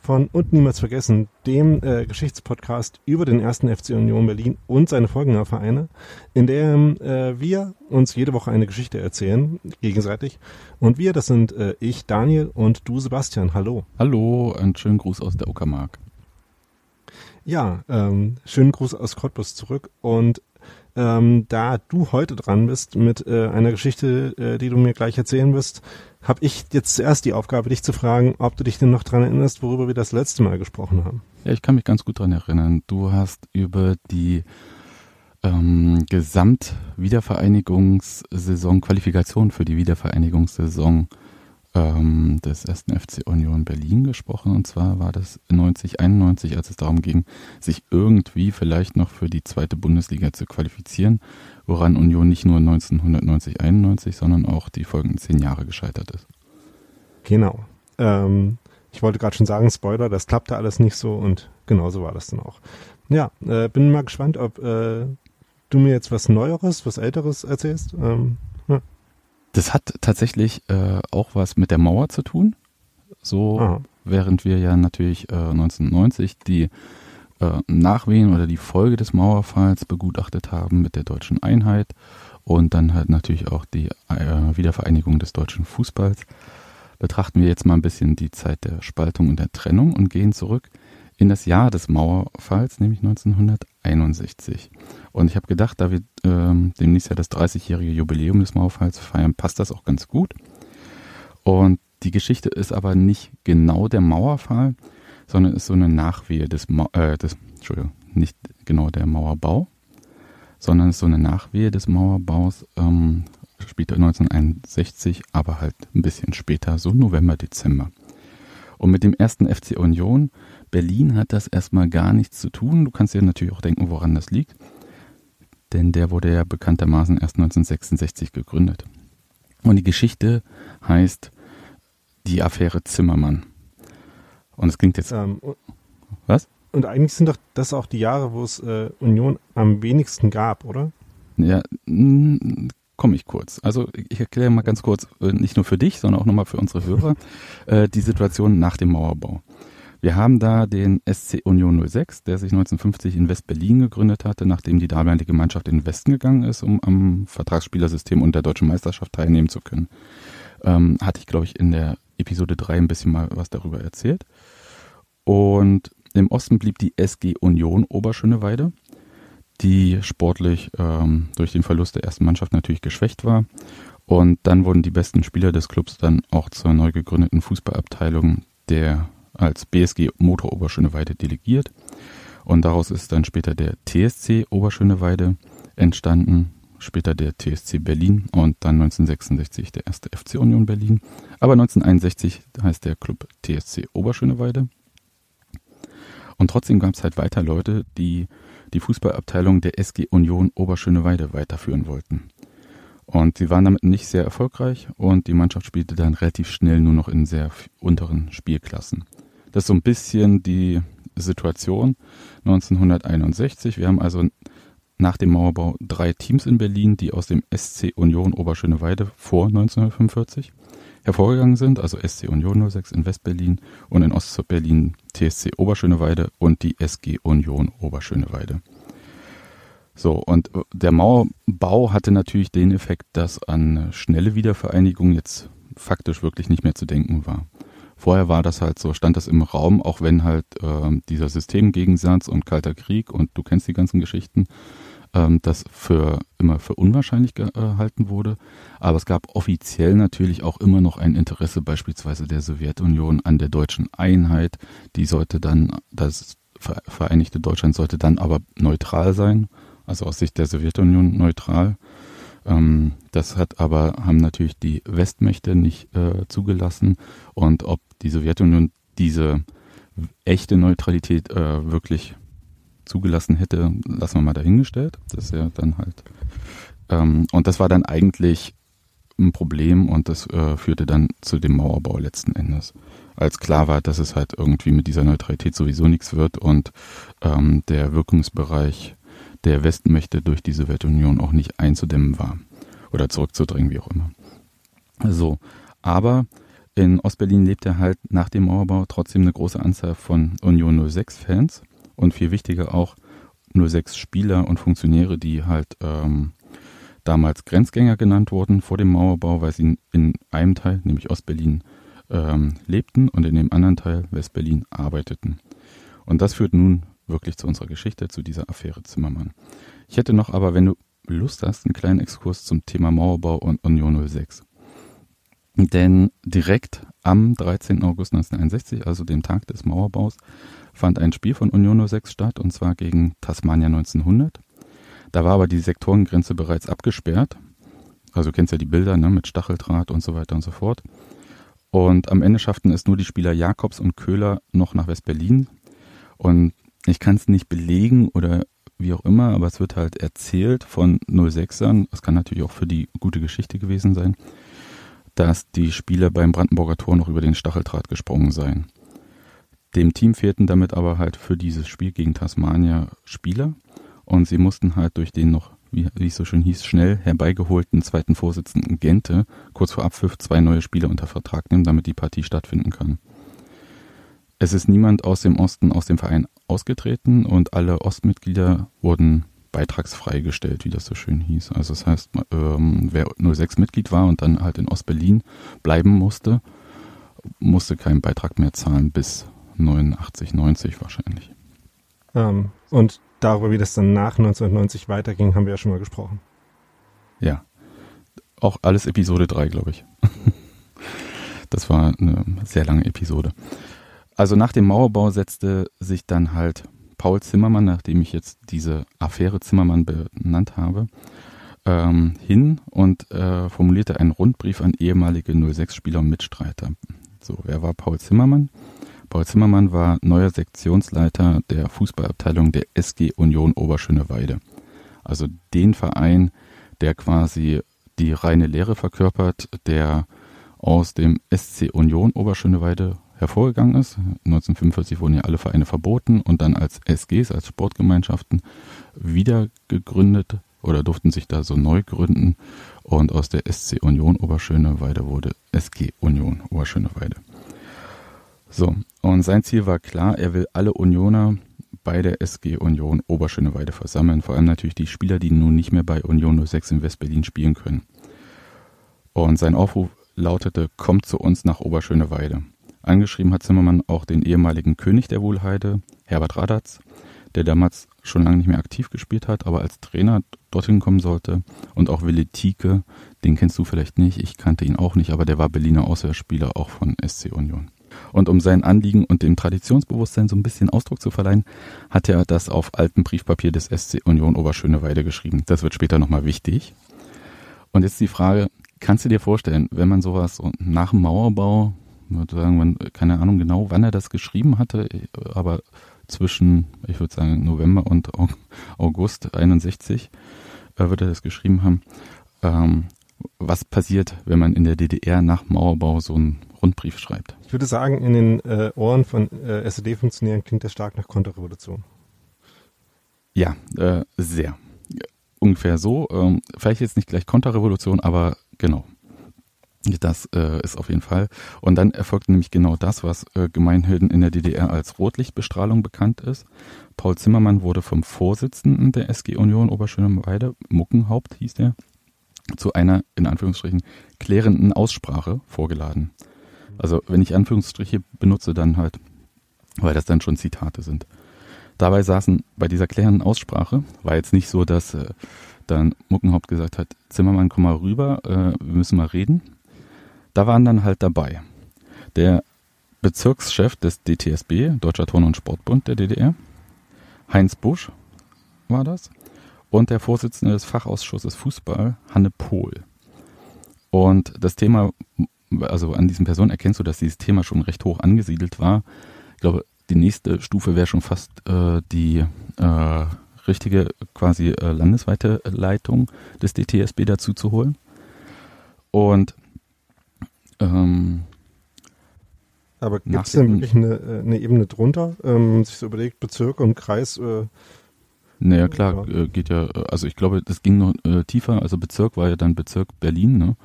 von Und Niemals Vergessen, dem äh, Geschichtspodcast über den ersten FC Union Berlin und seine Folgenvereine, in dem äh, wir uns jede Woche eine Geschichte erzählen, gegenseitig. Und wir, das sind äh, ich, Daniel und du, Sebastian. Hallo. Hallo, einen schönen Gruß aus der Uckermark. Ja, ähm, schönen Gruß aus Cottbus zurück und ähm, da du heute dran bist mit äh, einer Geschichte, äh, die du mir gleich erzählen wirst, habe ich jetzt zuerst die Aufgabe, dich zu fragen, ob du dich denn noch dran erinnerst, worüber wir das letzte Mal gesprochen haben. Ja, ich kann mich ganz gut dran erinnern. Du hast über die ähm, Gesamt-Wiedervereinigungssaison, Qualifikation für die Wiedervereinigungssaison ähm, des ersten FC Union Berlin gesprochen. Und zwar war das 90, 91, als es darum ging, sich irgendwie vielleicht noch für die zweite Bundesliga zu qualifizieren, woran Union nicht nur 1990, 91, sondern auch die folgenden zehn Jahre gescheitert ist. Genau. Ähm, ich wollte gerade schon sagen, Spoiler, das klappte alles nicht so und genauso war das dann auch. Ja, äh, bin mal gespannt, ob äh, du mir jetzt was Neueres, was Älteres erzählst. Ähm. Das hat tatsächlich äh, auch was mit der Mauer zu tun. So, Aha. während wir ja natürlich äh, 1990 die äh, Nachwehen oder die Folge des Mauerfalls begutachtet haben mit der deutschen Einheit und dann halt natürlich auch die äh, Wiedervereinigung des deutschen Fußballs, betrachten wir jetzt mal ein bisschen die Zeit der Spaltung und der Trennung und gehen zurück in das Jahr des Mauerfalls, nämlich 1961. Und ich habe gedacht, da wir ähm, demnächst ja das 30-jährige Jubiläum des Mauerfalls feiern, passt das auch ganz gut. Und die Geschichte ist aber nicht genau der Mauerfall, sondern ist so eine Nachwehe des, Ma äh, des Entschuldigung, nicht genau der Mauerbau, sondern ist so eine Nachwehe des Mauerbaus, ähm, später 1961, aber halt ein bisschen später, so November, Dezember. Und mit dem ersten FC Union Berlin hat das erstmal gar nichts zu tun. Du kannst dir natürlich auch denken, woran das liegt. Denn der wurde ja bekanntermaßen erst 1966 gegründet. Und die Geschichte heißt die Affäre Zimmermann. Und es klingt jetzt. Ähm, was? Und eigentlich sind doch das auch die Jahre, wo es äh, Union am wenigsten gab, oder? Ja, komme ich kurz. Also ich erkläre mal ganz kurz, äh, nicht nur für dich, sondern auch nochmal für unsere Hörer, äh, die Situation nach dem Mauerbau. Wir haben da den SC Union 06, der sich 1950 in West-Berlin gegründet hatte, nachdem die damalige Mannschaft in den Westen gegangen ist, um am Vertragsspielersystem und der deutschen Meisterschaft teilnehmen zu können. Ähm, hatte ich, glaube ich, in der Episode 3 ein bisschen mal was darüber erzählt. Und im Osten blieb die SG Union Oberschöneweide, die sportlich ähm, durch den Verlust der ersten Mannschaft natürlich geschwächt war. Und dann wurden die besten Spieler des Clubs dann auch zur neu gegründeten Fußballabteilung der als BSG Motor Oberschöneweide delegiert. Und daraus ist dann später der TSC Oberschöneweide entstanden, später der TSC Berlin und dann 1966 der erste FC Union Berlin. Aber 1961 heißt der Club TSC Oberschöneweide. Und trotzdem gab es halt weiter Leute, die die Fußballabteilung der SG Union Oberschöneweide weiterführen wollten. Und sie waren damit nicht sehr erfolgreich und die Mannschaft spielte dann relativ schnell nur noch in sehr unteren Spielklassen. Das ist so ein bisschen die Situation 1961. Wir haben also nach dem Mauerbau drei Teams in Berlin, die aus dem SC Union Oberschöneweide vor 1945 hervorgegangen sind, also SC Union 06 in Westberlin und in Ostberlin TSC Oberschöneweide und die SG Union Oberschöneweide. So, und der Mauerbau hatte natürlich den Effekt, dass an schnelle Wiedervereinigung jetzt faktisch wirklich nicht mehr zu denken war. Vorher war das halt so, stand das im Raum, auch wenn halt äh, dieser Systemgegensatz und Kalter Krieg und du kennst die ganzen Geschichten, ähm, das für immer für unwahrscheinlich gehalten wurde. Aber es gab offiziell natürlich auch immer noch ein Interesse beispielsweise der Sowjetunion an der deutschen Einheit. Die sollte dann, das Vereinigte Deutschland sollte dann aber neutral sein, also aus Sicht der Sowjetunion neutral. Ähm, das hat aber, haben natürlich die Westmächte nicht äh, zugelassen. Und ob die Sowjetunion diese echte Neutralität äh, wirklich zugelassen hätte, lassen wir mal dahingestellt. Das ist ja dann halt. Ähm, und das war dann eigentlich ein Problem und das äh, führte dann zu dem Mauerbau letzten Endes. Als klar war, dass es halt irgendwie mit dieser Neutralität sowieso nichts wird und ähm, der Wirkungsbereich der Westmächte durch die Sowjetunion auch nicht einzudämmen war oder zurückzudrängen, wie auch immer. So, aber in Ostberlin lebte halt nach dem Mauerbau trotzdem eine große Anzahl von Union 06-Fans und viel wichtiger auch 06 Spieler und Funktionäre, die halt ähm, damals Grenzgänger genannt wurden vor dem Mauerbau, weil sie in einem Teil, nämlich Ostberlin, ähm, lebten und in dem anderen Teil Westberlin arbeiteten. Und das führt nun wirklich zu unserer Geschichte, zu dieser Affäre Zimmermann. Ich hätte noch aber, wenn du Lust hast, einen kleinen Exkurs zum Thema Mauerbau und Union 06. Denn direkt am 13. August 1961, also dem Tag des Mauerbaus, fand ein Spiel von Union 06 statt, und zwar gegen Tasmania 1900. Da war aber die Sektorengrenze bereits abgesperrt. Also du kennst ja die Bilder ne, mit Stacheldraht und so weiter und so fort. Und am Ende schafften es nur die Spieler Jakobs und Köhler noch nach West-Berlin. Und ich kann es nicht belegen oder wie auch immer, aber es wird halt erzählt von 06ern, das kann natürlich auch für die gute Geschichte gewesen sein, dass die Spieler beim Brandenburger Tor noch über den Stacheldraht gesprungen seien. Dem Team fehlten damit aber halt für dieses Spiel gegen Tasmania Spieler und sie mussten halt durch den noch, wie, wie es so schön hieß, schnell herbeigeholten zweiten Vorsitzenden Gente kurz vor Abpfiff zwei neue Spieler unter Vertrag nehmen, damit die Partie stattfinden kann. Es ist niemand aus dem Osten aus dem Verein ausgetreten und alle Ostmitglieder wurden beitragsfrei gestellt, wie das so schön hieß. Also das heißt, ähm, wer 06 Mitglied war und dann halt in Ostberlin bleiben musste, musste keinen Beitrag mehr zahlen bis 89, 90 wahrscheinlich. Ähm, und darüber, wie das dann nach 1990 weiterging, haben wir ja schon mal gesprochen. Ja. Auch alles Episode 3, glaube ich. das war eine sehr lange Episode. Also nach dem Mauerbau setzte sich dann halt Paul Zimmermann, nachdem ich jetzt diese Affäre Zimmermann benannt habe, ähm, hin und äh, formulierte einen Rundbrief an ehemalige 06-Spieler und Mitstreiter. So, wer war Paul Zimmermann? Paul Zimmermann war neuer Sektionsleiter der Fußballabteilung der SG Union Oberschöneweide. Also den Verein, der quasi die reine Lehre verkörpert, der aus dem SC Union Oberschöneweide hervorgegangen ist. 1945 wurden ja alle Vereine verboten und dann als SGs, als Sportgemeinschaften, wieder gegründet oder durften sich da so neu gründen. Und aus der SC Union Oberschöneweide wurde SG Union Oberschöneweide. So, und sein Ziel war klar, er will alle Unioner bei der SG Union Oberschöneweide versammeln. Vor allem natürlich die Spieler, die nun nicht mehr bei Union 06 in Westberlin spielen können. Und sein Aufruf lautete, kommt zu uns nach Oberschöneweide. Angeschrieben hat Zimmermann auch den ehemaligen König der Wohlheide, Herbert Radatz, der damals schon lange nicht mehr aktiv gespielt hat, aber als Trainer dorthin kommen sollte. Und auch Willi Tieke, den kennst du vielleicht nicht, ich kannte ihn auch nicht, aber der war Berliner Auswärtsspieler auch von SC Union. Und um sein Anliegen und dem Traditionsbewusstsein so ein bisschen Ausdruck zu verleihen, hat er das auf altem Briefpapier des SC Union Oberschöneweide geschrieben. Das wird später nochmal wichtig. Und jetzt die Frage, kannst du dir vorstellen, wenn man sowas nach dem Mauerbau würde sagen, man, keine Ahnung genau, wann er das geschrieben hatte, aber zwischen, ich würde sagen, November und August 61 äh, wird er das geschrieben haben. Ähm, was passiert, wenn man in der DDR nach Mauerbau so einen Rundbrief schreibt? Ich würde sagen, in den äh, Ohren von äh, SED-Funktionären klingt das stark nach Konterrevolution. Ja, äh, sehr. Ungefähr so. Ähm, vielleicht jetzt nicht gleich Konterrevolution, aber genau. Das äh, ist auf jeden Fall. Und dann erfolgt nämlich genau das, was äh, gemeinhin in der DDR als Rotlichtbestrahlung bekannt ist. Paul Zimmermann wurde vom Vorsitzenden der SG Union Oberschöneweide, Muckenhaupt hieß der, zu einer, in Anführungsstrichen, klärenden Aussprache vorgeladen. Also wenn ich Anführungsstriche benutze, dann halt, weil das dann schon Zitate sind. Dabei saßen bei dieser klärenden Aussprache, war jetzt nicht so, dass äh, dann Muckenhaupt gesagt hat, Zimmermann, komm mal rüber, äh, wir müssen mal reden. Da waren dann halt dabei der Bezirkschef des DTSB, Deutscher Turn- und Sportbund der DDR, Heinz Busch war das, und der Vorsitzende des Fachausschusses Fußball, Hanne Pohl. Und das Thema, also an diesen Personen erkennst du, dass dieses Thema schon recht hoch angesiedelt war. Ich glaube, die nächste Stufe wäre schon fast äh, die äh, richtige quasi äh, landesweite Leitung des DTSB dazu zu holen. Und ähm, aber gibt es denn wirklich eine, äh, eine, Ebene drunter? Ähm, sich so überlegt, Bezirk und Kreis. Äh, naja, klar, ja. Äh, geht ja, also ich glaube, das ging noch äh, tiefer. Also Bezirk war ja dann Bezirk Berlin, ne?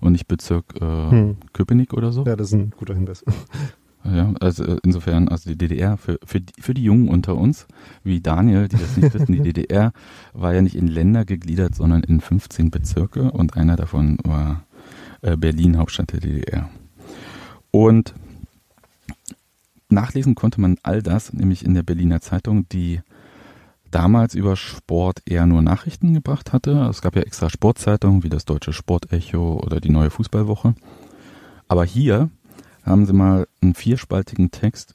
Und nicht Bezirk äh, hm. Köpenick oder so. Ja, das ist ein guter Hinweis. Ja, also äh, insofern, also die DDR, für, für, die, für die Jungen unter uns, wie Daniel, die das nicht wissen, die DDR war ja nicht in Länder gegliedert, sondern in 15 Bezirke und einer davon war äh, Berlin, Hauptstadt der DDR. Und nachlesen konnte man all das, nämlich in der Berliner Zeitung, die damals über Sport eher nur Nachrichten gebracht hatte. Es gab ja extra Sportzeitungen wie das Deutsche Sportecho oder die Neue Fußballwoche. Aber hier haben sie mal einen vierspaltigen Text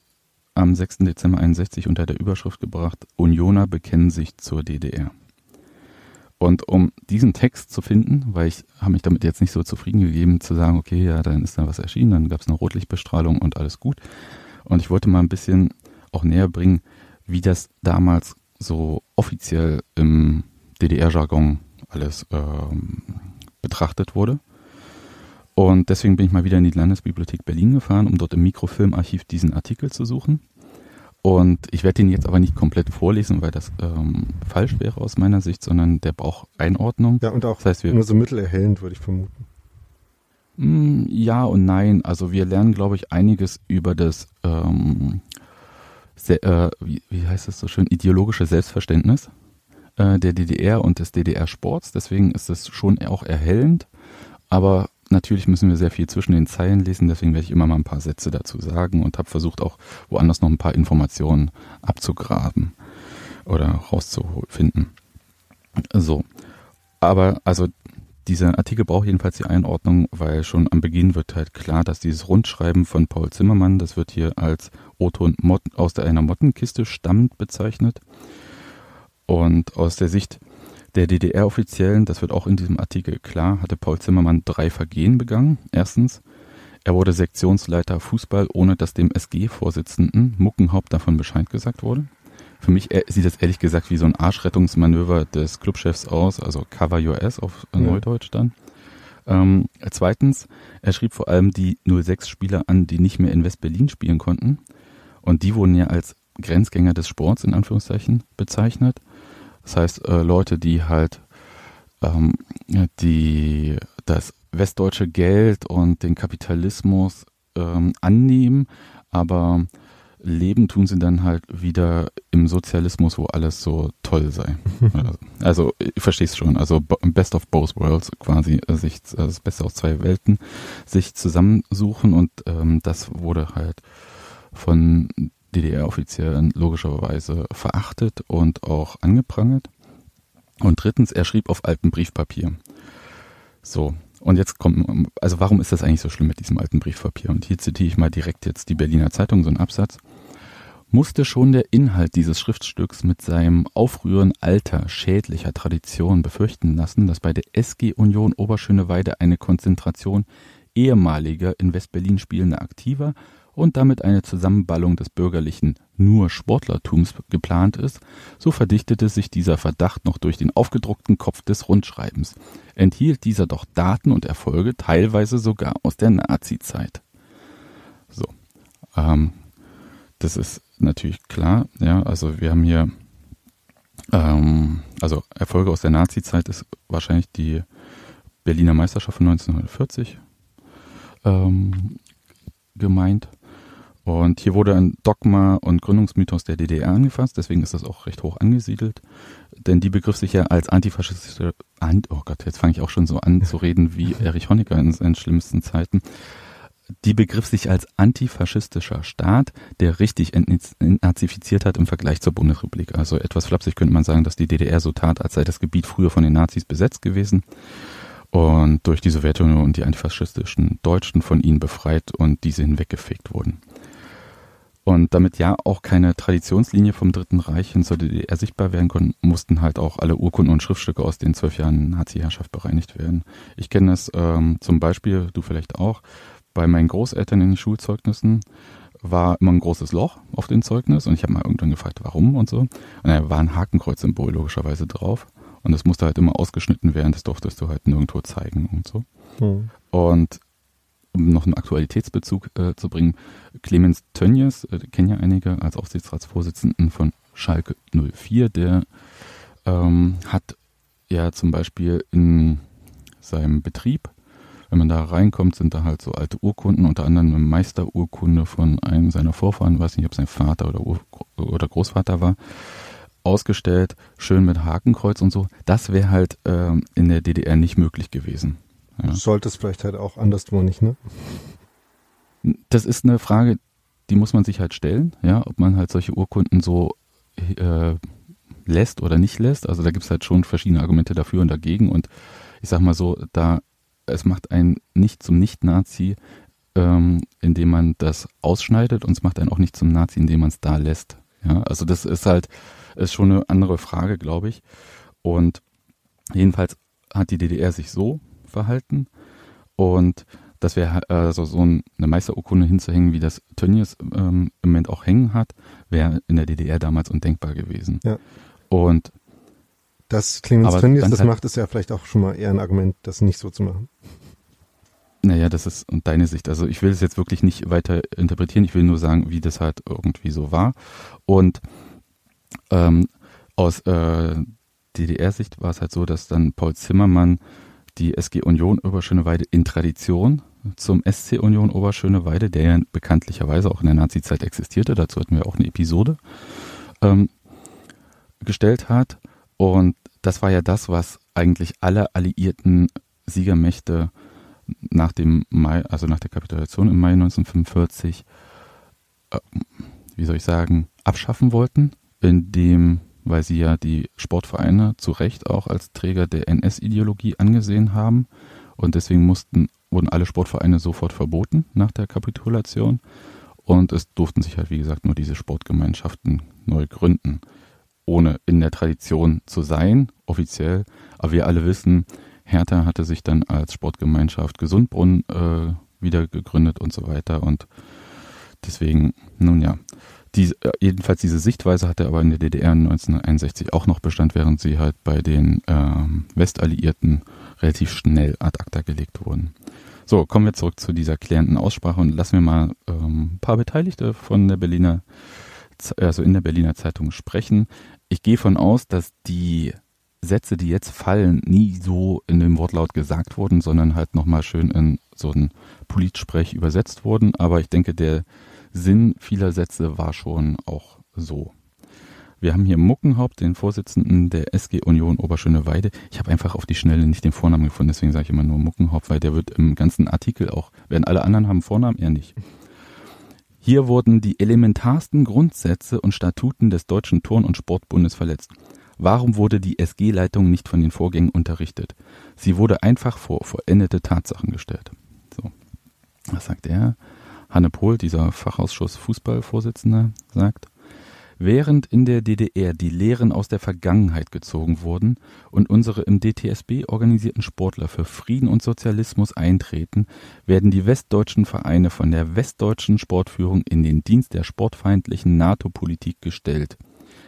am 6. Dezember 61 unter der Überschrift gebracht, Unioner bekennen sich zur DDR. Und um diesen Text zu finden, weil ich habe mich damit jetzt nicht so zufrieden gegeben zu sagen, okay, ja, dann ist da was erschienen, dann gab es eine Rotlichtbestrahlung und alles gut, und ich wollte mal ein bisschen auch näher bringen, wie das damals so offiziell im DDR-Jargon alles ähm, betrachtet wurde. Und deswegen bin ich mal wieder in die Landesbibliothek Berlin gefahren, um dort im Mikrofilmarchiv diesen Artikel zu suchen. Und ich werde ihn jetzt aber nicht komplett vorlesen, weil das ähm, falsch wäre aus meiner Sicht, sondern der braucht Einordnung. Ja, und auch das heißt, wir, nur so mittelerhellend, würde ich vermuten. Hm, ja und nein. Also wir lernen, glaube ich, einiges über das, ähm, sehr, äh, wie, wie, heißt das so schön, ideologische Selbstverständnis äh, der DDR und des DDR-Sports. Deswegen ist es schon auch erhellend. Aber natürlich müssen wir sehr viel zwischen den Zeilen lesen. Deswegen werde ich immer mal ein paar Sätze dazu sagen und habe versucht auch woanders noch ein paar Informationen abzugraben oder rauszufinden. So. Aber also dieser Artikel braucht jedenfalls die Einordnung, weil schon am Beginn wird halt klar, dass dieses Rundschreiben von Paul Zimmermann, das wird hier als O-Ton aus einer Mottenkiste stammt bezeichnet. Und aus der Sicht der DDR-Offiziellen, das wird auch in diesem Artikel klar, hatte Paul Zimmermann drei Vergehen begangen. Erstens, er wurde Sektionsleiter Fußball, ohne dass dem SG-Vorsitzenden Muckenhaupt davon Bescheid gesagt wurde. Für mich äh, sieht das ehrlich gesagt wie so ein Arschrettungsmanöver des Clubchefs aus, also Cover Your Ass auf ja. Neudeutsch dann. Ähm, zweitens, er schrieb vor allem die 06-Spieler an, die nicht mehr in West-Berlin spielen konnten. Und die wurden ja als Grenzgänger des Sports in Anführungszeichen bezeichnet. Das heißt, äh, Leute, die halt ähm, die das westdeutsche Geld und den Kapitalismus ähm, annehmen, aber leben tun sie dann halt wieder im Sozialismus, wo alles so toll sei. also, ich verstehe es schon. Also Best of both worlds quasi, äh, sich äh, das Beste aus zwei Welten sich zusammensuchen und ähm, das wurde halt von DDR-Offiziellen logischerweise verachtet und auch angeprangert. Und drittens, er schrieb auf altem Briefpapier. So, und jetzt kommt, also warum ist das eigentlich so schlimm mit diesem alten Briefpapier? Und hier zitiere ich mal direkt jetzt die Berliner Zeitung, so einen Absatz musste schon der Inhalt dieses Schriftstücks mit seinem Aufrühren alter, schädlicher Tradition befürchten lassen, dass bei der SG Union Oberschöneweide eine Konzentration ehemaliger in Westberlin spielender Aktiver und damit eine Zusammenballung des bürgerlichen nur Sportlertums geplant ist, so verdichtete sich dieser Verdacht noch durch den aufgedruckten Kopf des Rundschreibens, enthielt dieser doch Daten und Erfolge teilweise sogar aus der Nazi-Zeit. So, ähm, das ist natürlich klar. Ja, also wir haben hier, ähm, also Erfolge aus der Nazi-Zeit ist wahrscheinlich die Berliner Meisterschaft von 1940 ähm, gemeint. Und hier wurde ein Dogma und Gründungsmythos der DDR angefasst, deswegen ist das auch recht hoch angesiedelt. Denn die begriff sich ja als antifaschistische, oh Gott, jetzt fange ich auch schon so an zu reden wie Erich Honecker in seinen schlimmsten Zeiten. die begriff sich als antifaschistischer Staat, der richtig entnazifiziert hat im Vergleich zur Bundesrepublik. Also etwas flapsig könnte man sagen, dass die DDR so tat, als sei das Gebiet früher von den Nazis besetzt gewesen und durch die Sowjetunion und die antifaschistischen Deutschen von ihnen befreit und diese hinweggefegt wurden. Und damit ja auch keine Traditionslinie vom Dritten Reich hin zur DDR sichtbar werden konnte, mussten halt auch alle Urkunden und Schriftstücke aus den zwölf Jahren Nazi-Herrschaft bereinigt werden. Ich kenne das ähm, zum Beispiel, du vielleicht auch, bei meinen Großeltern in den Schulzeugnissen war immer ein großes Loch auf dem Zeugnis und ich habe mal irgendwann gefragt, warum und so. Und da war ein Hakenkreuz-Symbol logischerweise drauf. Und das musste halt immer ausgeschnitten werden, das durftest du halt nirgendwo zeigen und so. Mhm. Und um noch einen Aktualitätsbezug äh, zu bringen, Clemens Tönjes, äh, kennen ja einige als Aufsichtsratsvorsitzenden von Schalke 04, der ähm, hat ja zum Beispiel in seinem Betrieb, wenn man da reinkommt, sind da halt so alte Urkunden, unter anderem eine Meisterurkunde von einem seiner Vorfahren, weiß nicht, ob sein Vater oder, Ur oder Großvater war, ausgestellt, schön mit Hakenkreuz und so. Das wäre halt ähm, in der DDR nicht möglich gewesen. Ja. Sollte es vielleicht halt auch anderswo nicht, ne? Das ist eine Frage, die muss man sich halt stellen, ja, ob man halt solche Urkunden so äh, lässt oder nicht lässt. Also da gibt es halt schon verschiedene Argumente dafür und dagegen. Und ich sag mal so, da es macht einen nicht zum Nicht-Nazi, ähm, indem man das ausschneidet und es macht einen auch nicht zum Nazi, indem man es da lässt. Ja, also das ist halt ist schon eine andere Frage, glaube ich. Und jedenfalls hat die DDR sich so verhalten. Und das wäre also so eine Meisterurkunde hinzuhängen, wie das Tönnies ähm, im Moment auch hängen hat, wäre in der DDR damals undenkbar gewesen. Ja. Und das Clemens Tönnies das halt, macht, ist ja vielleicht auch schon mal eher ein Argument, das nicht so zu machen. Naja, das ist deine Sicht. Also ich will es jetzt wirklich nicht weiter interpretieren. Ich will nur sagen, wie das halt irgendwie so war. Und ähm, aus äh, DDR-Sicht war es halt so, dass dann Paul Zimmermann die SG Union Oberschöneweide in Tradition zum SC Union Oberschöneweide, der ja bekanntlicherweise auch in der Nazi-Zeit existierte, dazu hatten wir auch eine Episode, ähm, gestellt hat. Und das war ja das, was eigentlich alle alliierten Siegermächte nach dem Mai, also nach der Kapitulation im Mai 1945, äh, wie soll ich sagen, abschaffen wollten, indem weil sie ja die Sportvereine zu Recht auch als Träger der NS-Ideologie angesehen haben. Und deswegen mussten, wurden alle Sportvereine sofort verboten nach der Kapitulation. Und es durften sich halt, wie gesagt, nur diese Sportgemeinschaften neu gründen, ohne in der Tradition zu sein, offiziell. Aber wir alle wissen, Hertha hatte sich dann als Sportgemeinschaft Gesundbrunn äh, wieder gegründet und so weiter. Und deswegen, nun ja, die, äh, jedenfalls diese Sichtweise hatte aber in der DDR 1961 auch noch Bestand, während sie halt bei den ähm, Westalliierten relativ schnell ad acta gelegt wurden. So, kommen wir zurück zu dieser klärenden Aussprache und lassen wir mal ähm, paar Beteiligte von der Berliner, also in der Berliner Zeitung sprechen. Ich gehe von aus, dass die Sätze, die jetzt fallen, nie so in dem Wortlaut gesagt wurden, sondern halt nochmal schön in so ein Politsprech übersetzt wurden. Aber ich denke, der Sinn vieler Sätze war schon auch so. Wir haben hier Muckenhaupt, den Vorsitzenden der SG Union Oberschöneweide. Ich habe einfach auf die Schnelle nicht den Vornamen gefunden, deswegen sage ich immer nur Muckenhaupt, weil der wird im ganzen Artikel auch, werden alle anderen haben Vornamen, er nicht. Hier wurden die elementarsten Grundsätze und Statuten des Deutschen Turn- und Sportbundes verletzt. Warum wurde die SG-Leitung nicht von den Vorgängen unterrichtet? Sie wurde einfach vor vollendete Tatsachen gestellt. So. Was sagt er? Hanne Pohl, dieser Fachausschuss Fußballvorsitzender, sagt, Während in der DDR die Lehren aus der Vergangenheit gezogen wurden und unsere im DTSB organisierten Sportler für Frieden und Sozialismus eintreten, werden die westdeutschen Vereine von der westdeutschen Sportführung in den Dienst der sportfeindlichen NATO-Politik gestellt.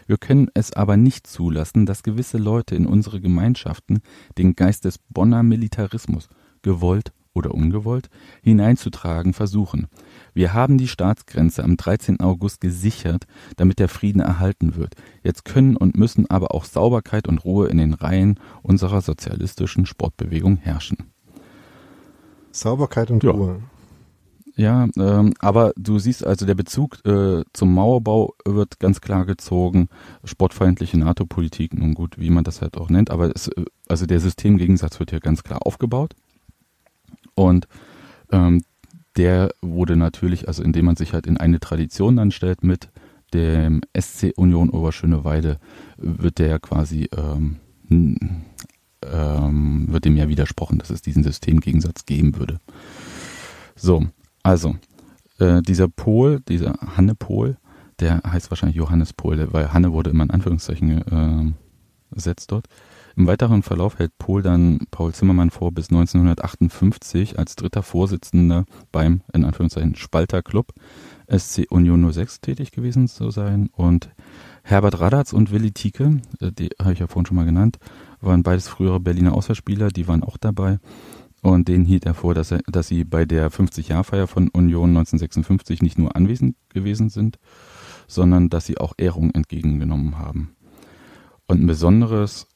Wir können es aber nicht zulassen, dass gewisse Leute in unsere Gemeinschaften den Geist des Bonner Militarismus, gewollt oder ungewollt, hineinzutragen versuchen. Wir haben die Staatsgrenze am 13. August gesichert, damit der Frieden erhalten wird. Jetzt können und müssen aber auch Sauberkeit und Ruhe in den Reihen unserer sozialistischen Sportbewegung herrschen. Sauberkeit und ja. Ruhe. Ja, ähm, aber du siehst also, der Bezug äh, zum Mauerbau wird ganz klar gezogen. Sportfeindliche NATO-Politik, nun gut, wie man das halt auch nennt, aber es, äh, also der Systemgegensatz wird hier ganz klar aufgebaut. Und ähm, der wurde natürlich, also indem man sich halt in eine Tradition dann stellt mit dem SC Union Oberschöneweide, wird der quasi ähm, ähm, wird dem ja widersprochen, dass es diesen Systemgegensatz geben würde. So, also äh, dieser Pol, dieser Hanne Pol, der heißt wahrscheinlich Johannes Pol, weil Hanne wurde immer in Anführungszeichen äh, gesetzt dort. Im weiteren Verlauf hält Pohl dann Paul Zimmermann vor, bis 1958 als dritter Vorsitzender beim, in Anführungszeichen, Spalter Club SC Union 06 tätig gewesen zu sein. Und Herbert Radatz und Willi Tieke, äh, die habe ich ja vorhin schon mal genannt, waren beides frühere Berliner Auswahlspieler, die waren auch dabei. Und denen hielt er vor, dass, er, dass sie bei der 50-Jahr-Feier von Union 1956 nicht nur anwesend gewesen sind, sondern dass sie auch Ehrung entgegengenommen haben. Und ein besonderes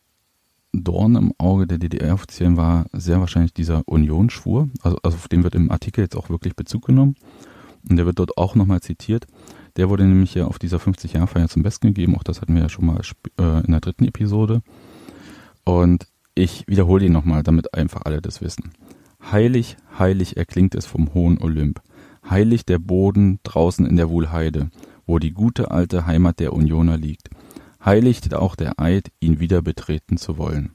Dorn im Auge der DDR-Offiziellen war sehr wahrscheinlich dieser Unionsschwur. Also, also auf den wird im Artikel jetzt auch wirklich Bezug genommen. Und der wird dort auch nochmal zitiert. Der wurde nämlich ja auf dieser 50-Jahr-Feier zum Besten gegeben. Auch das hatten wir ja schon mal äh, in der dritten Episode. Und ich wiederhole ihn nochmal, damit einfach alle das wissen. Heilig, heilig erklingt es vom hohen Olymp. Heilig der Boden draußen in der Wuhlheide, wo die gute alte Heimat der Unioner liegt heiligt auch der Eid, ihn wieder betreten zu wollen.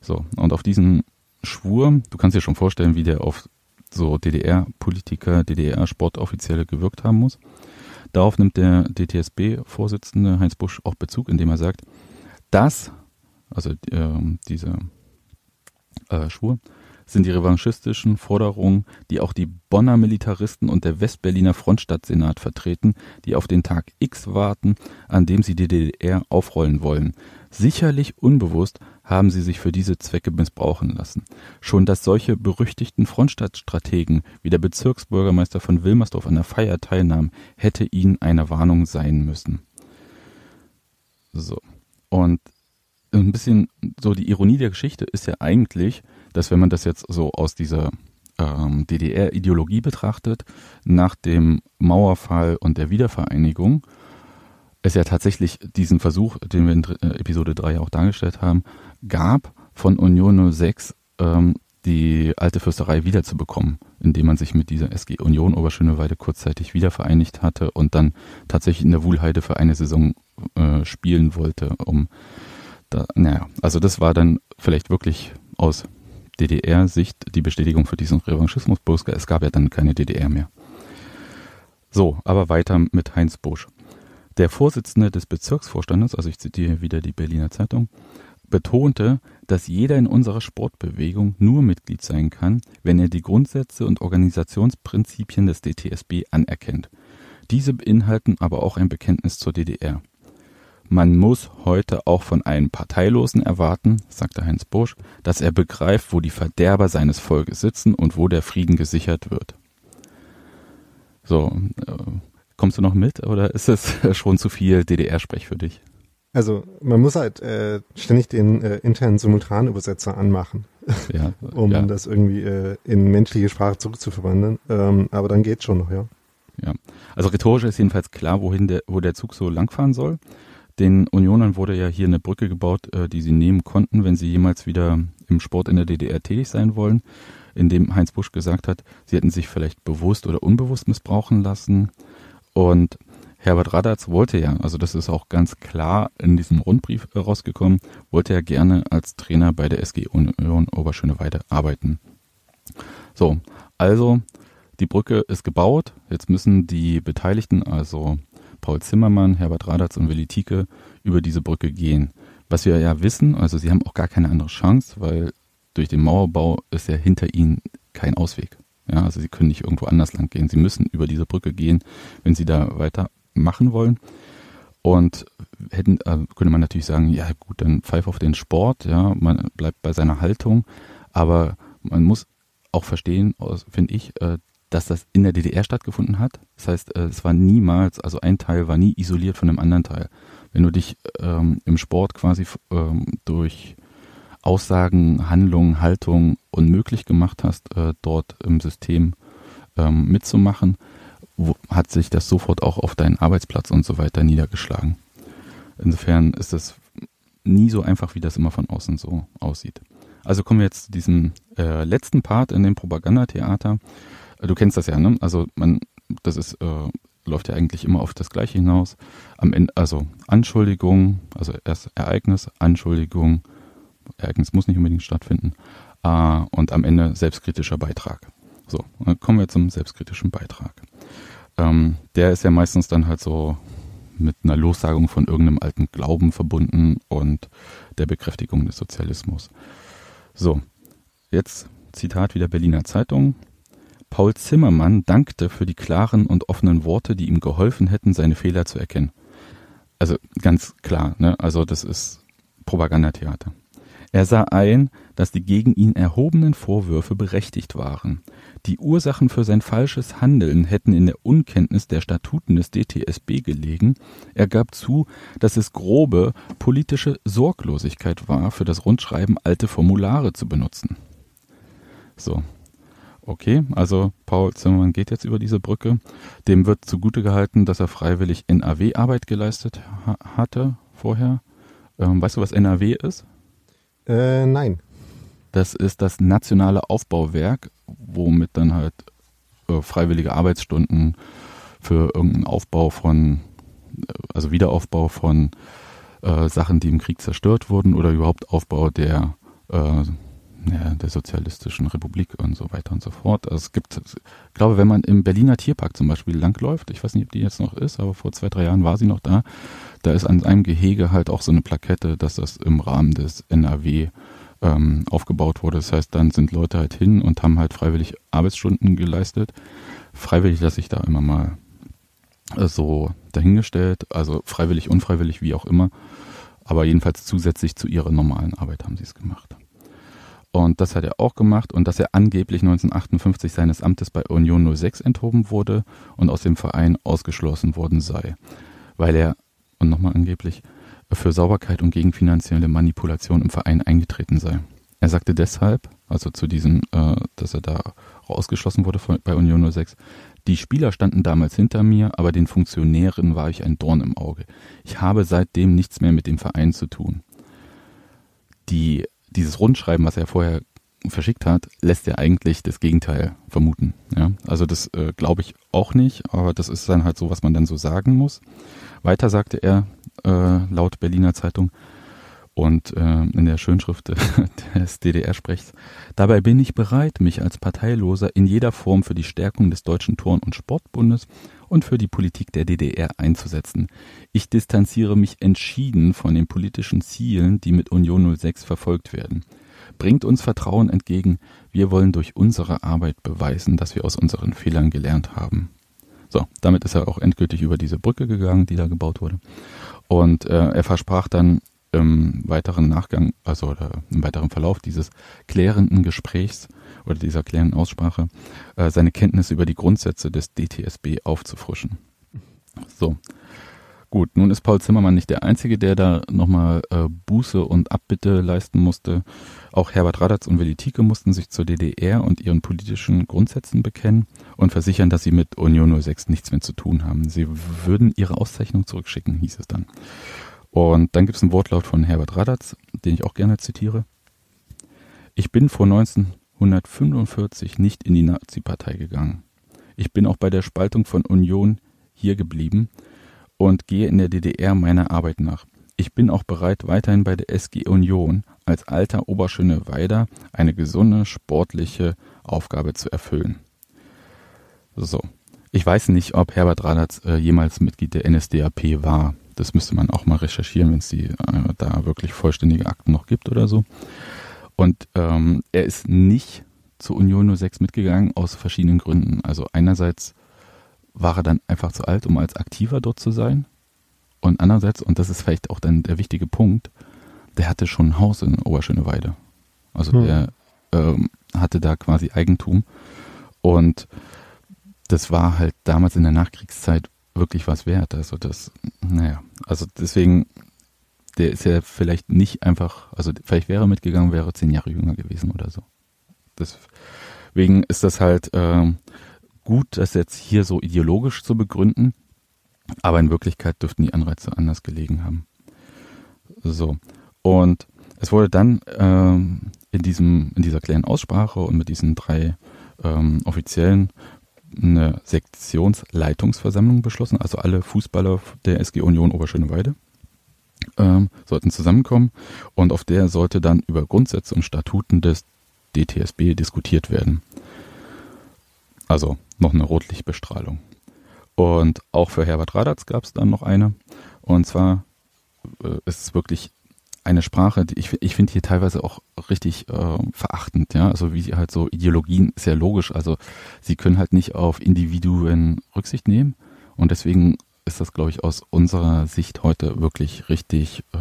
So, und auf diesen Schwur, du kannst dir schon vorstellen, wie der auf so DDR-Politiker, DDR-Sportoffizielle gewirkt haben muss. Darauf nimmt der DTSB-Vorsitzende Heinz Busch auch Bezug, indem er sagt, dass, also äh, diese äh, Schwur, sind die revanchistischen Forderungen, die auch die Bonner Militaristen und der Westberliner Frontstadtsenat vertreten, die auf den Tag X warten, an dem sie die DDR aufrollen wollen. Sicherlich unbewusst haben sie sich für diese Zwecke missbrauchen lassen. Schon dass solche berüchtigten Frontstadtstrategen wie der Bezirksbürgermeister von Wilmersdorf an der Feier teilnahmen, hätte ihnen eine Warnung sein müssen. So. Und ein bisschen so die Ironie der Geschichte ist ja eigentlich, dass wenn man das jetzt so aus dieser ähm, DDR-Ideologie betrachtet, nach dem Mauerfall und der Wiedervereinigung, es ja tatsächlich diesen Versuch, den wir in äh, Episode 3 auch dargestellt haben, gab, von Union 06 ähm, die alte Fürsterei wiederzubekommen, indem man sich mit dieser SG Union Oberschöneweide kurzzeitig wiedervereinigt hatte und dann tatsächlich in der Wuhlheide für eine Saison äh, spielen wollte, um da, naja, also das war dann vielleicht wirklich aus DDR-Sicht die Bestätigung für diesen Revanchismus. Es gab ja dann keine DDR mehr. So, aber weiter mit Heinz Busch. Der Vorsitzende des Bezirksvorstandes, also ich zitiere wieder die Berliner Zeitung, betonte, dass jeder in unserer Sportbewegung nur Mitglied sein kann, wenn er die Grundsätze und Organisationsprinzipien des DTSB anerkennt. Diese beinhalten aber auch ein Bekenntnis zur DDR. Man muss heute auch von einem Parteilosen erwarten, sagte Heinz Busch, dass er begreift, wo die Verderber seines Volkes sitzen und wo der Frieden gesichert wird. So, äh, kommst du noch mit oder ist es schon zu viel DDR-Sprech für dich? Also man muss halt äh, ständig den äh, internen Simultanübersetzer anmachen, ja, um ja. das irgendwie äh, in menschliche Sprache zurückzuverwandeln. Ähm, aber dann geht's schon noch, ja. Ja, also rhetorisch ist jedenfalls klar, wohin der, wo der Zug so langfahren soll. Den Unionern wurde ja hier eine Brücke gebaut, äh, die sie nehmen konnten, wenn sie jemals wieder im Sport in der DDR tätig sein wollen, indem Heinz Busch gesagt hat, sie hätten sich vielleicht bewusst oder unbewusst missbrauchen lassen. Und Herbert Radatz wollte ja, also das ist auch ganz klar in diesem Rundbrief rausgekommen, wollte ja gerne als Trainer bei der SG Union Oberschöneweide arbeiten. So, also die Brücke ist gebaut. Jetzt müssen die Beteiligten, also Paul Zimmermann, Herbert Radatz und Willi Tieke über diese Brücke gehen. Was wir ja wissen, also sie haben auch gar keine andere Chance, weil durch den Mauerbau ist ja hinter ihnen kein Ausweg. Ja, also sie können nicht irgendwo anders lang gehen. Sie müssen über diese Brücke gehen, wenn sie da weitermachen wollen. Und hätten, äh, könnte man natürlich sagen, ja gut, dann pfeif auf den Sport, ja, man bleibt bei seiner Haltung, aber man muss auch verstehen, finde ich, äh, dass das in der DDR stattgefunden hat. Das heißt, äh, es war niemals, also ein Teil war nie isoliert von dem anderen Teil. Wenn du dich ähm, im Sport quasi ähm, durch Aussagen, Handlungen, Haltung unmöglich gemacht hast, äh, dort im System ähm, mitzumachen, wo, hat sich das sofort auch auf deinen Arbeitsplatz und so weiter niedergeschlagen. Insofern ist es nie so einfach, wie das immer von außen so aussieht. Also kommen wir jetzt zu diesem äh, letzten Part in dem Propagandatheater. Du kennst das ja, ne? Also man, das ist, äh, läuft ja eigentlich immer auf das Gleiche hinaus. Am Ende, also Anschuldigung, also erst Ereignis, Anschuldigung, Ereignis muss nicht unbedingt stattfinden, äh, und am Ende selbstkritischer Beitrag. So, dann kommen wir zum selbstkritischen Beitrag. Ähm, der ist ja meistens dann halt so mit einer Lossagung von irgendeinem alten Glauben verbunden und der Bekräftigung des Sozialismus. So, jetzt Zitat wieder Berliner Zeitung. Paul Zimmermann dankte für die klaren und offenen Worte, die ihm geholfen hätten, seine Fehler zu erkennen. Also ganz klar, ne? Also das ist Propagandatheater. Er sah ein, dass die gegen ihn erhobenen Vorwürfe berechtigt waren. Die Ursachen für sein falsches Handeln hätten in der Unkenntnis der Statuten des DTSB gelegen. Er gab zu, dass es grobe politische Sorglosigkeit war, für das Rundschreiben alte Formulare zu benutzen. So. Okay, also Paul Zimmermann geht jetzt über diese Brücke. Dem wird zugute gehalten, dass er freiwillig NAW-Arbeit geleistet ha hatte vorher. Ähm, weißt du, was NAW ist? Äh, nein. Das ist das nationale Aufbauwerk, womit dann halt äh, freiwillige Arbeitsstunden für irgendeinen Aufbau von, äh, also Wiederaufbau von äh, Sachen, die im Krieg zerstört wurden oder überhaupt Aufbau der, äh, ja, der sozialistischen Republik und so weiter und so fort. Also es gibt, ich glaube, wenn man im Berliner Tierpark zum Beispiel langläuft, ich weiß nicht, ob die jetzt noch ist, aber vor zwei, drei Jahren war sie noch da, da ist an einem Gehege halt auch so eine Plakette, dass das im Rahmen des NRW ähm, aufgebaut wurde. Das heißt, dann sind Leute halt hin und haben halt freiwillig Arbeitsstunden geleistet. Freiwillig lasse ich da immer mal äh, so dahingestellt, also freiwillig, unfreiwillig, wie auch immer. Aber jedenfalls zusätzlich zu ihrer normalen Arbeit haben sie es gemacht. Und das hat er auch gemacht und dass er angeblich 1958 seines Amtes bei Union 06 enthoben wurde und aus dem Verein ausgeschlossen worden sei, weil er, und nochmal angeblich, für Sauberkeit und gegen finanzielle Manipulation im Verein eingetreten sei. Er sagte deshalb, also zu diesem, äh, dass er da ausgeschlossen wurde bei Union 06, die Spieler standen damals hinter mir, aber den Funktionären war ich ein Dorn im Auge. Ich habe seitdem nichts mehr mit dem Verein zu tun. Die dieses Rundschreiben, was er vorher verschickt hat, lässt ja eigentlich das Gegenteil vermuten. Ja? Also das äh, glaube ich auch nicht, aber das ist dann halt so, was man dann so sagen muss. Weiter sagte er, äh, laut Berliner Zeitung und äh, in der Schönschrift des DDR-Sprechs, dabei bin ich bereit, mich als Parteiloser in jeder Form für die Stärkung des Deutschen Turn- und Sportbundes und für die Politik der DDR einzusetzen. Ich distanziere mich entschieden von den politischen Zielen, die mit Union 06 verfolgt werden. Bringt uns Vertrauen entgegen, wir wollen durch unsere Arbeit beweisen, dass wir aus unseren Fehlern gelernt haben. So, damit ist er auch endgültig über diese Brücke gegangen, die da gebaut wurde. Und äh, er versprach dann im weiteren Nachgang, also im weiteren Verlauf dieses klärenden Gesprächs, oder dieser kleinen Aussprache, äh, seine Kenntnis über die Grundsätze des DTSB aufzufrischen. So. Gut, nun ist Paul Zimmermann nicht der Einzige, der da nochmal äh, Buße und Abbitte leisten musste. Auch Herbert Radatz und Willi Tieke mussten sich zur DDR und ihren politischen Grundsätzen bekennen und versichern, dass sie mit Union 06 nichts mehr zu tun haben. Sie würden ihre Auszeichnung zurückschicken, hieß es dann. Und dann gibt es einen Wortlaut von Herbert Radatz, den ich auch gerne zitiere. Ich bin vor 19, 1945 nicht in die Nazi-Partei gegangen. Ich bin auch bei der Spaltung von Union hier geblieben und gehe in der DDR meiner Arbeit nach. Ich bin auch bereit, weiterhin bei der SG Union als alter Oberschöneweider eine gesunde, sportliche Aufgabe zu erfüllen. So. Ich weiß nicht, ob Herbert Radatz äh, jemals Mitglied der NSDAP war. Das müsste man auch mal recherchieren, wenn es die äh, da wirklich vollständige Akten noch gibt oder so. Und ähm, er ist nicht zur Union 06 mitgegangen aus verschiedenen Gründen. Also einerseits war er dann einfach zu alt, um als Aktiver dort zu sein. Und andererseits, und das ist vielleicht auch dann der wichtige Punkt, der hatte schon ein Haus in Oberschöneweide. Also hm. der ähm, hatte da quasi Eigentum. Und das war halt damals in der Nachkriegszeit wirklich was wert. Also das, naja, also deswegen der ist ja vielleicht nicht einfach, also vielleicht wäre er mitgegangen, wäre zehn Jahre jünger gewesen oder so. Deswegen ist das halt äh, gut, das jetzt hier so ideologisch zu begründen, aber in Wirklichkeit dürften die Anreize anders gelegen haben. So. Und es wurde dann ähm, in diesem, in dieser kleinen Aussprache und mit diesen drei ähm, offiziellen eine Sektionsleitungsversammlung beschlossen, also alle Fußballer der SG Union Oberschöneweide ähm, sollten zusammenkommen und auf der sollte dann über Grundsätze und Statuten des DTSB diskutiert werden. Also noch eine Rotlichtbestrahlung. Und auch für Herbert Radatz gab es dann noch eine. Und zwar äh, ist es wirklich eine Sprache, die ich, ich finde hier teilweise auch richtig äh, verachtend, ja. Also wie halt so Ideologien sehr logisch. Also sie können halt nicht auf Individuen Rücksicht nehmen. Und deswegen ist das, glaube ich, aus unserer Sicht heute wirklich richtig, äh,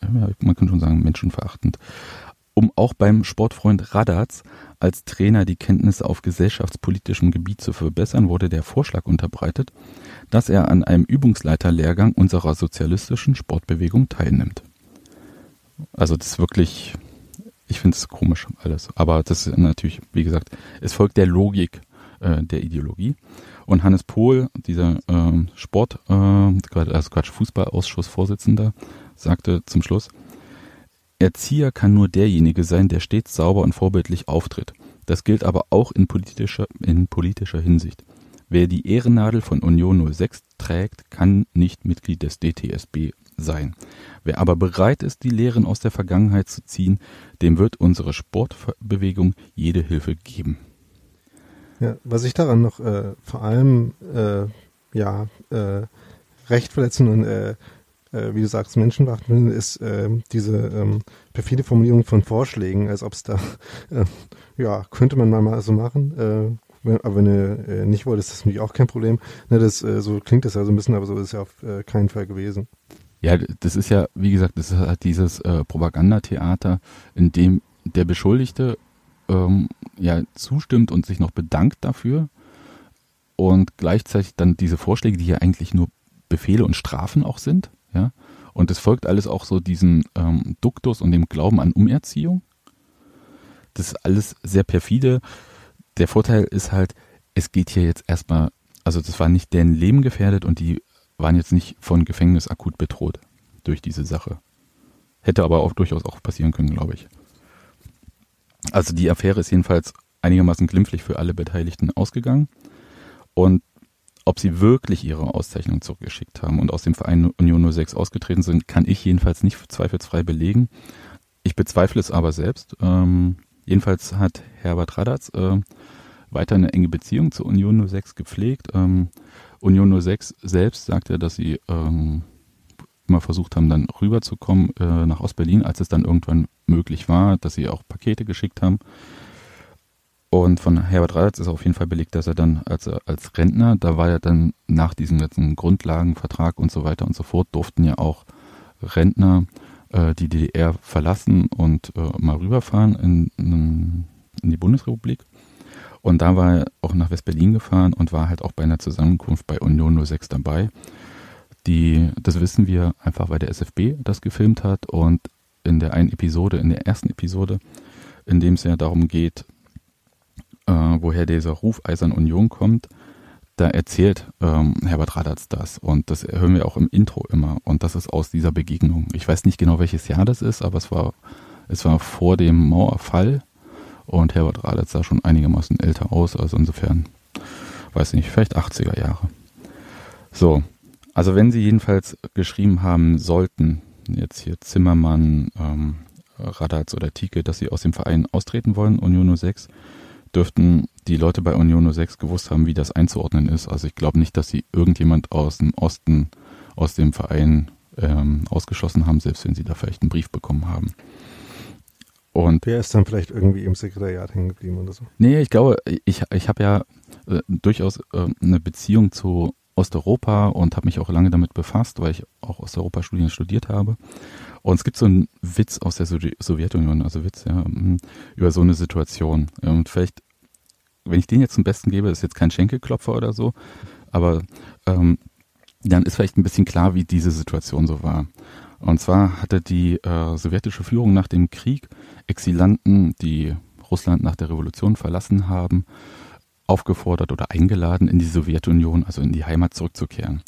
man könnte schon sagen, menschenverachtend. Um auch beim Sportfreund Radatz als Trainer die Kenntnisse auf gesellschaftspolitischem Gebiet zu verbessern, wurde der Vorschlag unterbreitet, dass er an einem Übungsleiterlehrgang unserer sozialistischen Sportbewegung teilnimmt. Also das ist wirklich, ich finde es komisch alles. Aber das ist natürlich, wie gesagt, es folgt der Logik äh, der Ideologie. Und Hannes Pohl, dieser äh, Sport, äh, also Quatsch, Fußballausschussvorsitzender, sagte zum Schluss, Erzieher kann nur derjenige sein, der stets sauber und vorbildlich auftritt. Das gilt aber auch in politischer, in politischer Hinsicht. Wer die Ehrennadel von Union 06 trägt, kann nicht Mitglied des DTSB sein. Wer aber bereit ist, die Lehren aus der Vergangenheit zu ziehen, dem wird unsere Sportbewegung jede Hilfe geben. Ja, was ich daran noch äh, vor allem äh, ja äh, recht verletzend und äh, äh, wie du sagst, Menschenwacht finde, ist äh, diese ähm, perfide Formulierung von Vorschlägen, als ob es da, äh, ja, könnte man mal so machen. Äh, aber wenn du äh, nicht wolltest, ist das natürlich auch kein Problem. Ne, das, äh, so klingt das ja so ein bisschen, aber so ist es ja auf keinen Fall gewesen. Ja, das ist ja, wie gesagt, das ist halt dieses äh, Propagandatheater, in dem der Beschuldigte ähm, ja zustimmt und sich noch bedankt dafür und gleichzeitig dann diese Vorschläge, die ja eigentlich nur Befehle und Strafen auch sind, ja, und es folgt alles auch so diesem ähm, Duktus und dem Glauben an Umerziehung. Das ist alles sehr perfide. Der Vorteil ist halt, es geht hier jetzt erstmal, also das war nicht deren Leben gefährdet und die waren jetzt nicht von Gefängnis akut bedroht durch diese Sache. Hätte aber auch durchaus auch passieren können, glaube ich. Also die Affäre ist jedenfalls einigermaßen glimpflich für alle Beteiligten ausgegangen. Und ob sie wirklich ihre Auszeichnung zurückgeschickt haben und aus dem Verein Union 06 ausgetreten sind, kann ich jedenfalls nicht zweifelsfrei belegen. Ich bezweifle es aber selbst. Ähm, jedenfalls hat Herbert Radatz äh, weiter eine enge Beziehung zu Union 06 gepflegt. Ähm, Union 06 selbst sagte, dass sie ähm, immer versucht haben, dann rüberzukommen äh, nach Ostberlin, als es dann irgendwann möglich war, dass sie auch Pakete geschickt haben. Und von Herbert Radatz ist auf jeden Fall belegt, dass er dann als, als Rentner, da war er dann nach diesem letzten Grundlagenvertrag und so weiter und so fort, durften ja auch Rentner äh, die DDR verlassen und äh, mal rüberfahren in, in die Bundesrepublik. Und da war er auch nach West-Berlin gefahren und war halt auch bei einer Zusammenkunft bei Union 06 dabei. Die, das wissen wir einfach, weil der SFB das gefilmt hat und in der einen Episode, in der ersten Episode, in dem es ja darum geht, äh, woher dieser Ruf Eisern Union kommt, da erzählt ähm, Herbert Radatz das und das hören wir auch im Intro immer und das ist aus dieser Begegnung. Ich weiß nicht genau, welches Jahr das ist, aber es war, es war vor dem Mauerfall und Herbert Radatz sah schon einigermaßen älter aus, also insofern, weiß nicht, vielleicht 80er Jahre. So, also wenn Sie jedenfalls geschrieben haben sollten, jetzt hier Zimmermann, ähm, Radatz oder Tike, dass sie aus dem Verein austreten wollen, Union 06, dürften die Leute bei Union 06 gewusst haben, wie das einzuordnen ist. Also ich glaube nicht, dass sie irgendjemand aus dem Osten, aus dem Verein ähm, ausgeschlossen haben, selbst wenn sie da vielleicht einen Brief bekommen haben. Und der ist dann vielleicht irgendwie im Sekretariat hängen geblieben oder so. Nee, ich glaube, ich, ich habe ja äh, durchaus äh, eine Beziehung zu Osteuropa und habe mich auch lange damit befasst, weil ich auch Osteuropa-Studien studiert habe. Und es gibt so einen Witz aus der Sowjetunion, also Witz, ja, mm, über so eine Situation. Und vielleicht, wenn ich den jetzt zum Besten gebe, ist jetzt kein Schenkelklopfer oder so, aber ähm, dann ist vielleicht ein bisschen klar, wie diese Situation so war. Und zwar hatte die äh, sowjetische Führung nach dem Krieg Exilanten, die Russland nach der Revolution verlassen haben, aufgefordert oder eingeladen, in die Sowjetunion, also in die Heimat zurückzukehren.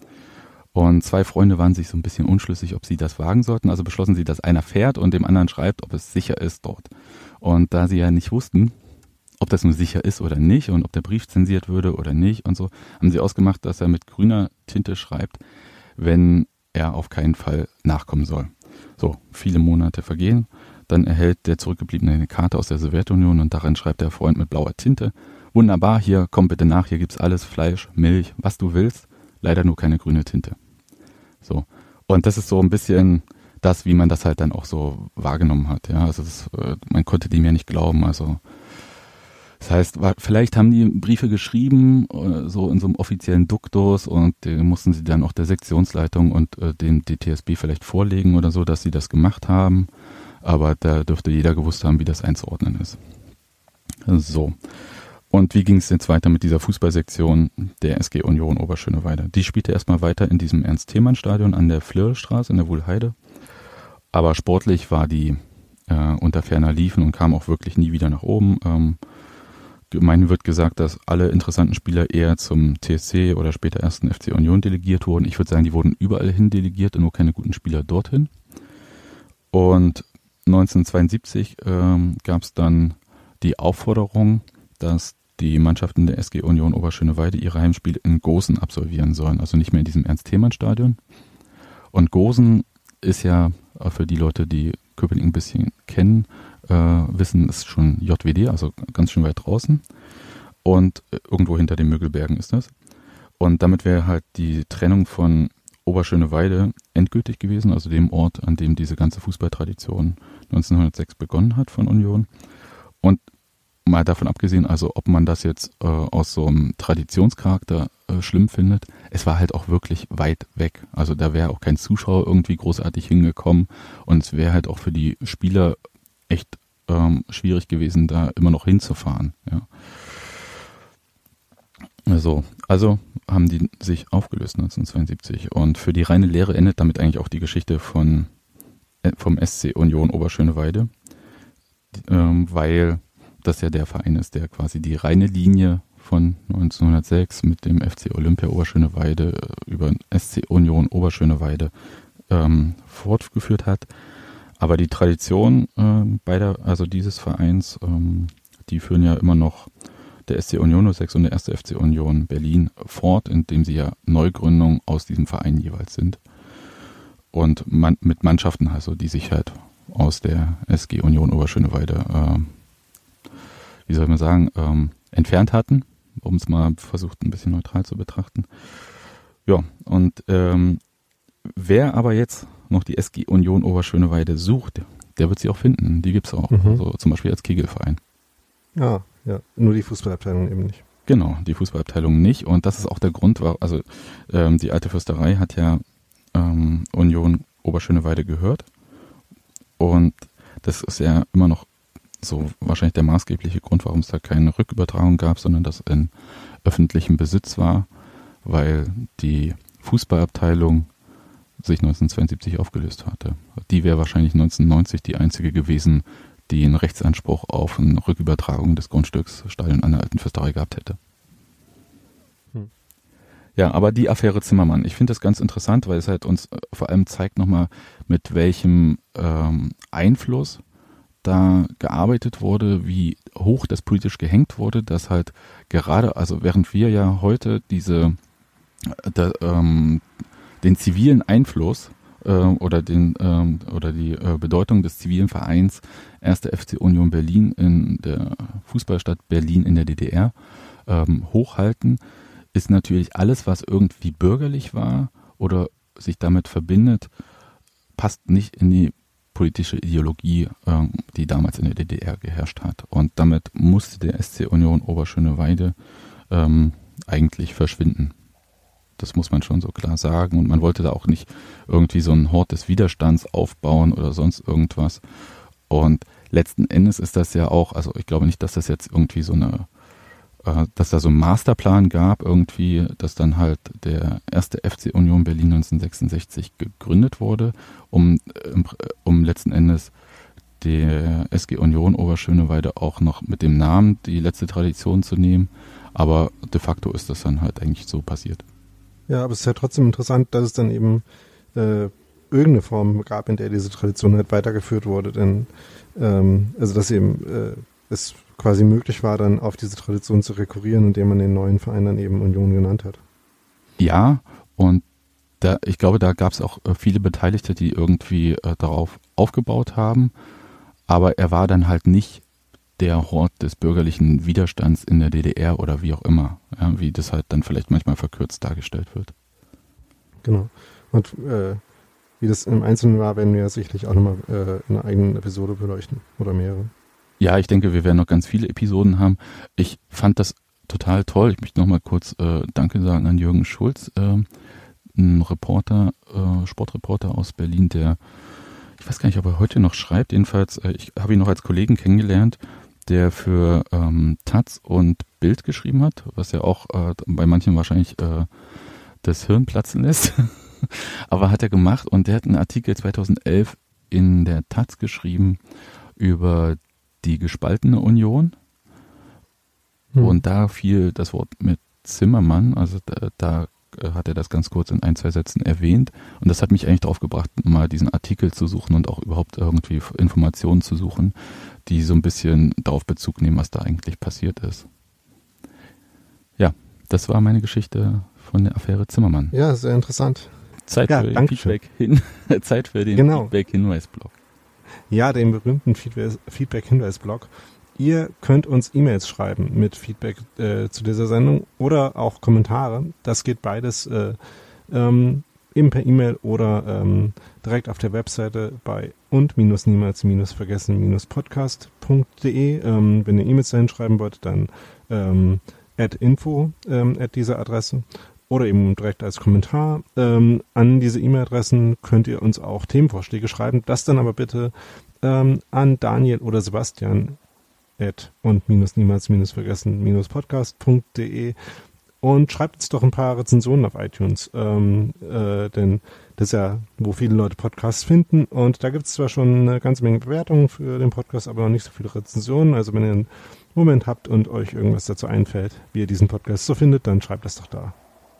Und zwei Freunde waren sich so ein bisschen unschlüssig, ob sie das wagen sollten. Also beschlossen sie, dass einer fährt und dem anderen schreibt, ob es sicher ist dort. Und da sie ja nicht wussten, ob das nun sicher ist oder nicht und ob der Brief zensiert würde oder nicht und so, haben sie ausgemacht, dass er mit grüner Tinte schreibt, wenn er auf keinen Fall nachkommen soll. So, viele Monate vergehen, dann erhält der Zurückgebliebene eine Karte aus der Sowjetunion und darin schreibt der Freund mit blauer Tinte, wunderbar, hier, komm bitte nach, hier gibt's alles, Fleisch, Milch, was du willst, leider nur keine grüne Tinte. So, und das ist so ein bisschen das, wie man das halt dann auch so wahrgenommen hat, ja, also das, äh, man konnte dem ja nicht glauben, also das heißt, vielleicht haben die Briefe geschrieben, äh, so in so einem offiziellen Duktus und den mussten sie dann auch der Sektionsleitung und äh, dem DTSB vielleicht vorlegen oder so, dass sie das gemacht haben. Aber da dürfte jeder gewusst haben, wie das einzuordnen ist. So. Und wie ging es jetzt weiter mit dieser Fußballsektion der SG Union Oberschöneweide? Die spielte erstmal weiter in diesem Ernst-Themann-Stadion an der Flirrstraße in der Wuhlheide. Aber sportlich war die äh, unter ferner Liefen und kam auch wirklich nie wieder nach oben. Ähm, Gemeinhin wird gesagt, dass alle interessanten Spieler eher zum TSC oder später ersten FC Union delegiert wurden. Ich würde sagen, die wurden überall hin delegiert und nur keine guten Spieler dorthin. Und 1972 ähm, gab es dann die Aufforderung, dass die Mannschaften der SG Union Oberschöneweide ihre Heimspiele in Gosen absolvieren sollen, also nicht mehr in diesem Ernst-Themann-Stadion. Und Gosen ist ja für die Leute, die Köpenick ein bisschen kennen, äh, wissen, ist schon JWD, also ganz schön weit draußen. Und äh, irgendwo hinter den Mögelbergen ist das. Und damit wäre halt die Trennung von Oberschöneweide endgültig gewesen, also dem Ort, an dem diese ganze Fußballtradition 1906 begonnen hat von Union. Und mal davon abgesehen, also ob man das jetzt äh, aus so einem Traditionscharakter äh, schlimm findet, es war halt auch wirklich weit weg. Also da wäre auch kein Zuschauer irgendwie großartig hingekommen und es wäre halt auch für die Spieler echt ähm, schwierig gewesen, da immer noch hinzufahren. Ja. Also, also haben die sich aufgelöst 1972 und für die reine Lehre endet damit eigentlich auch die Geschichte von äh, vom SC Union Oberschöneweide, ähm, weil das ja der Verein ist, der quasi die reine Linie von 1906 mit dem FC Olympia Oberschöneweide äh, über SC Union Oberschöneweide ähm, fortgeführt hat. Aber die Tradition äh, beider, also dieses Vereins, ähm, die führen ja immer noch der SC Union 06 und der erste FC Union Berlin fort, indem sie ja Neugründungen aus diesem Verein jeweils sind. Und man, mit Mannschaften, also die sich halt aus der SG Union Oberschöneweide, äh, wie soll man sagen, ähm, entfernt hatten, um es mal versucht ein bisschen neutral zu betrachten. Ja, und ähm, wer aber jetzt noch die SG Union Oberschöneweide sucht, der wird sie auch finden. Die gibt es auch. Mhm. Also zum Beispiel als Kegelverein. Ah, ja. Nur die Fußballabteilung eben nicht. Genau, die Fußballabteilung nicht. Und das ist auch der Grund, war, also ähm, die alte Fürsterei hat ja ähm, Union Oberschöneweide gehört. Und das ist ja immer noch so wahrscheinlich der maßgebliche Grund, warum es da keine Rückübertragung gab, sondern das in öffentlichem Besitz war, weil die Fußballabteilung sich 1972 aufgelöst hatte. Die wäre wahrscheinlich 1990 die einzige gewesen, die einen Rechtsanspruch auf eine Rückübertragung des Grundstücks Stadion an der alten Fürsterei gehabt hätte. Hm. Ja, aber die Affäre Zimmermann, ich finde das ganz interessant, weil es halt uns äh, vor allem zeigt nochmal, mit welchem ähm, Einfluss da gearbeitet wurde, wie hoch das politisch gehängt wurde, dass halt gerade, also während wir ja heute diese äh, da, ähm, den zivilen Einfluss äh, oder den ähm, oder die äh, Bedeutung des zivilen Vereins 1. FC Union Berlin in der Fußballstadt Berlin in der DDR ähm, hochhalten, ist natürlich alles, was irgendwie bürgerlich war oder sich damit verbindet, passt nicht in die politische Ideologie, ähm, die damals in der DDR geherrscht hat. Und damit musste der SC Union Oberschöneweide ähm, eigentlich verschwinden. Das muss man schon so klar sagen. Und man wollte da auch nicht irgendwie so einen Hort des Widerstands aufbauen oder sonst irgendwas. Und letzten Endes ist das ja auch, also ich glaube nicht, dass das jetzt irgendwie so eine, äh, dass da so ein Masterplan gab, irgendwie, dass dann halt der erste FC Union Berlin 1966 gegründet wurde, um, um letzten Endes der SG Union Oberschöneweide auch noch mit dem Namen die letzte Tradition zu nehmen. Aber de facto ist das dann halt eigentlich so passiert. Ja, aber es ist ja trotzdem interessant, dass es dann eben äh, irgendeine Form gab, in der diese Tradition halt weitergeführt wurde. Denn ähm, also dass eben äh, es quasi möglich war, dann auf diese Tradition zu rekurrieren, indem man den neuen Verein dann eben Union genannt hat. Ja, und da, ich glaube, da gab es auch äh, viele Beteiligte, die irgendwie äh, darauf aufgebaut haben. Aber er war dann halt nicht der Hort des bürgerlichen Widerstands in der DDR oder wie auch immer, ja, wie das halt dann vielleicht manchmal verkürzt dargestellt wird. Genau. Und äh, wie das im Einzelnen war, werden wir sicherlich auch nochmal äh, in einer eigenen Episode beleuchten oder mehrere. Ja, ich denke, wir werden noch ganz viele Episoden haben. Ich fand das total toll. Ich möchte nochmal kurz äh, Danke sagen an Jürgen Schulz, äh, ein Reporter, äh, Sportreporter aus Berlin, der, ich weiß gar nicht, ob er heute noch schreibt. Jedenfalls, äh, ich habe ihn noch als Kollegen kennengelernt, der für ähm, Taz und Bild geschrieben hat, was ja auch äh, bei manchen wahrscheinlich äh, das Hirn platzen lässt. Aber hat er gemacht und der hat einen Artikel 2011 in der Taz geschrieben über die gespaltene Union. Hm. Und da fiel das Wort mit Zimmermann, also da, da hat er das ganz kurz in ein, zwei Sätzen erwähnt. Und das hat mich eigentlich darauf gebracht, mal diesen Artikel zu suchen und auch überhaupt irgendwie Informationen zu suchen, die so ein bisschen darauf Bezug nehmen, was da eigentlich passiert ist. Ja, das war meine Geschichte von der Affäre Zimmermann. Ja, sehr interessant. Zeit ja, für den Feedback hin, Zeit für den genau. Feedback-Hinweisblock. Ja, den berühmten Feedback-Hinweisblock. Ihr könnt uns E-Mails schreiben mit Feedback äh, zu dieser Sendung oder auch Kommentare. Das geht beides äh, ähm, eben per E-Mail oder ähm, direkt auf der Webseite bei und minus niemals minus vergessen minus podcast.de. Ähm, wenn ihr E-Mails dahin schreiben wollt, dann ähm, at info ähm, at dieser Adresse oder eben direkt als Kommentar. Ähm, an diese E-Mail-Adressen könnt ihr uns auch Themenvorschläge schreiben. Das dann aber bitte ähm, an Daniel oder Sebastian at und minus niemals minus vergessen minus podcast.de und schreibt uns doch ein paar Rezensionen auf iTunes, ähm, äh, denn das ist ja, wo viele Leute Podcasts finden und da gibt es zwar schon eine ganze Menge Bewertungen für den Podcast, aber noch nicht so viele Rezensionen. Also wenn ihr einen Moment habt und euch irgendwas dazu einfällt, wie ihr diesen Podcast so findet, dann schreibt das doch da.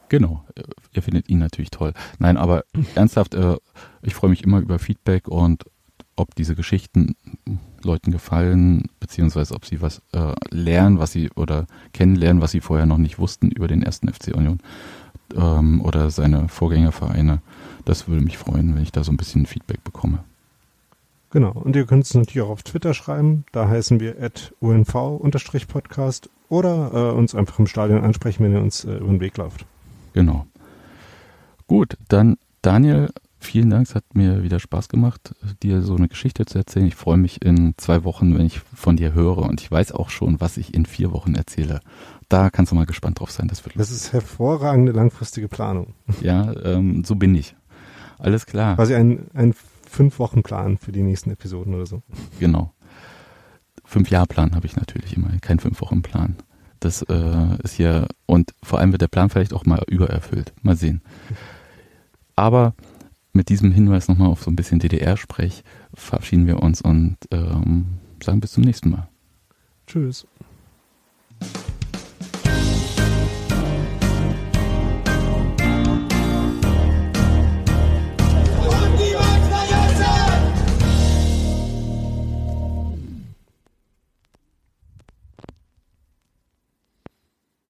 Genau, ihr findet ihn natürlich toll. Nein, aber ernsthaft, äh, ich freue mich immer über Feedback und ob diese Geschichten Leuten gefallen, beziehungsweise ob sie was äh, lernen, was sie oder kennenlernen, was sie vorher noch nicht wussten über den ersten FC Union ähm, oder seine Vorgängervereine. Das würde mich freuen, wenn ich da so ein bisschen Feedback bekomme. Genau, und ihr könnt es natürlich auch auf Twitter schreiben, da heißen wir at unv-podcast oder äh, uns einfach im Stadion ansprechen, wenn ihr uns äh, über den Weg lauft. Genau. Gut, dann Daniel, vielen Dank. Es hat mir wieder Spaß gemacht, dir so eine Geschichte zu erzählen. Ich freue mich in zwei Wochen, wenn ich von dir höre. Und ich weiß auch schon, was ich in vier Wochen erzähle. Da kannst du mal gespannt drauf sein. Das, wird das ist hervorragende langfristige Planung. Ja, ähm, so bin ich. Alles klar. Quasi ein, ein Fünf-Wochen-Plan für die nächsten Episoden oder so. Genau. Fünf-Jahr-Plan habe ich natürlich immer, kein Fünf-Wochen-Plan. Das äh, ist hier, und vor allem wird der Plan vielleicht auch mal übererfüllt. Mal sehen. Aber mit diesem Hinweis nochmal auf so ein bisschen DDR-Sprech verabschieden wir uns und ähm, sagen bis zum nächsten Mal. Tschüss.